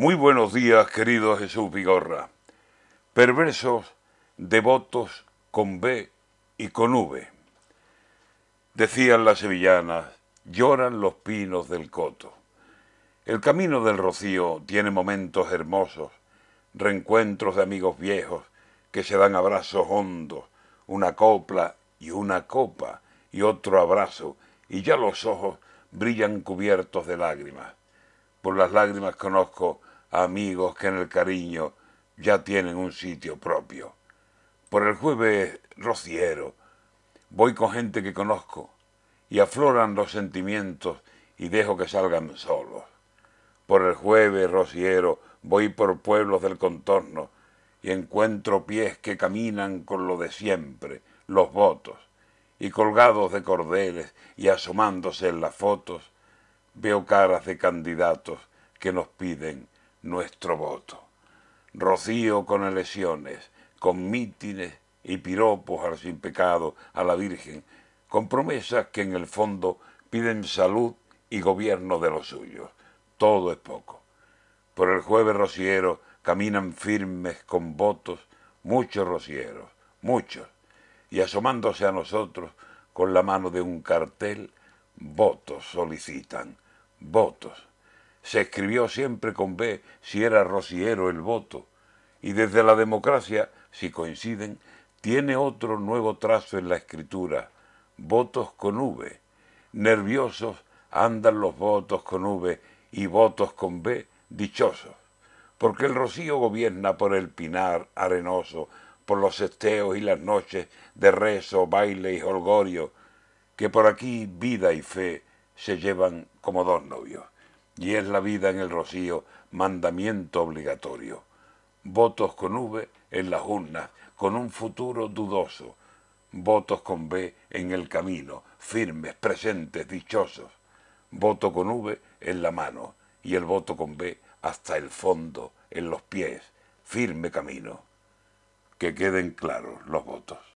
Muy buenos días, querido Jesús Vigorra. Perversos, devotos con B y con V. Decían las sevillanas, lloran los pinos del coto. El camino del rocío tiene momentos hermosos, reencuentros de amigos viejos que se dan abrazos hondos, una copla y una copa y otro abrazo, y ya los ojos brillan cubiertos de lágrimas. Por las lágrimas conozco amigos que en el cariño ya tienen un sitio propio. Por el jueves rociero voy con gente que conozco y afloran los sentimientos y dejo que salgan solos. Por el jueves rociero voy por pueblos del contorno y encuentro pies que caminan con lo de siempre, los votos, y colgados de cordeles y asomándose en las fotos, veo caras de candidatos que nos piden nuestro voto. Rocío con elecciones, con mítines y piropos al sin pecado, a la Virgen, con promesas que en el fondo piden salud y gobierno de los suyos. Todo es poco. Por el jueves rociero caminan firmes con votos muchos rocieros, muchos, y asomándose a nosotros con la mano de un cartel, votos solicitan, votos. Se escribió siempre con B si era rociero el voto, y desde la democracia, si coinciden, tiene otro nuevo trazo en la escritura, votos con V. Nerviosos andan los votos con V y votos con B dichosos, porque el rocío gobierna por el pinar arenoso, por los esteos y las noches de rezo, baile y holgorio, que por aquí vida y fe se llevan como dos novios. Y es la vida en el rocío mandamiento obligatorio. Votos con V en las urnas, con un futuro dudoso. Votos con B en el camino, firmes, presentes, dichosos. Voto con V en la mano y el voto con B hasta el fondo, en los pies, firme camino. Que queden claros los votos.